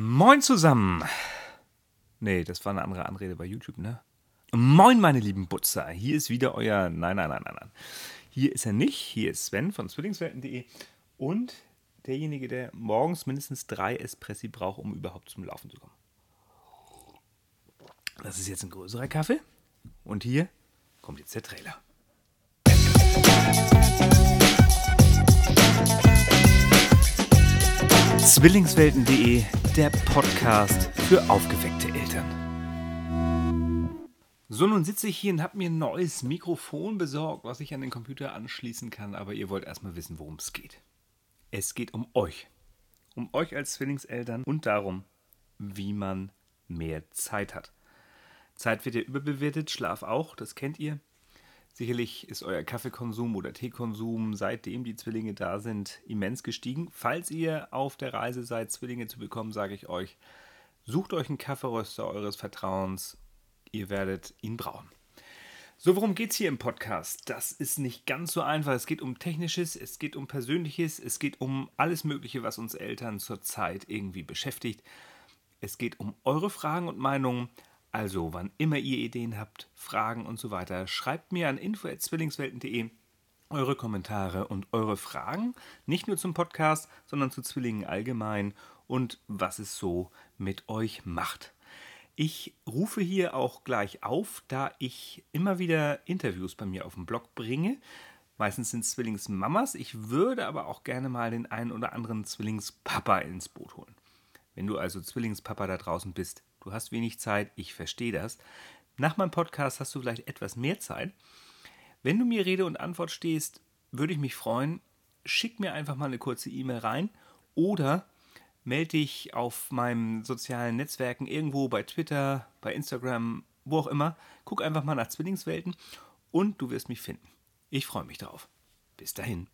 Moin zusammen. Nee, das war eine andere Anrede bei YouTube, ne? Moin, meine lieben Butzer. Hier ist wieder euer. Nein, nein, nein, nein, nein. Hier ist er nicht. Hier ist Sven von Zwillingswelten.de und derjenige, der morgens mindestens drei Espressi braucht, um überhaupt zum Laufen zu kommen. Das ist jetzt ein größerer Kaffee. Und hier kommt jetzt der Trailer. Zwillingswelten.de, der Podcast für aufgeweckte Eltern. So, nun sitze ich hier und habe mir ein neues Mikrofon besorgt, was ich an den Computer anschließen kann, aber ihr wollt erstmal wissen, worum es geht. Es geht um euch. Um euch als Zwillingseltern und darum, wie man mehr Zeit hat. Zeit wird ja überbewertet, Schlaf auch, das kennt ihr. Sicherlich ist euer Kaffeekonsum oder Teekonsum, seitdem die Zwillinge da sind, immens gestiegen. Falls ihr auf der Reise seid, Zwillinge zu bekommen, sage ich euch, sucht euch einen Kaffeeröster eures Vertrauens. Ihr werdet ihn brauchen. So, worum geht es hier im Podcast? Das ist nicht ganz so einfach. Es geht um Technisches, es geht um Persönliches, es geht um alles Mögliche, was uns Eltern zurzeit irgendwie beschäftigt. Es geht um eure Fragen und Meinungen, also, wann immer ihr Ideen habt, Fragen und so weiter, schreibt mir an info.zwillingswelten.de eure Kommentare und eure Fragen, nicht nur zum Podcast, sondern zu Zwillingen allgemein und was es so mit euch macht. Ich rufe hier auch gleich auf, da ich immer wieder Interviews bei mir auf dem Blog bringe. Meistens sind Zwillingsmamas. Ich würde aber auch gerne mal den einen oder anderen Zwillingspapa ins Boot holen. Wenn du also Zwillingspapa da draußen bist, du hast wenig Zeit, ich verstehe das. Nach meinem Podcast hast du vielleicht etwas mehr Zeit. Wenn du mir Rede und Antwort stehst, würde ich mich freuen. Schick mir einfach mal eine kurze E-Mail rein oder melde dich auf meinen sozialen Netzwerken irgendwo bei Twitter, bei Instagram, wo auch immer. Guck einfach mal nach Zwillingswelten und du wirst mich finden. Ich freue mich drauf. Bis dahin.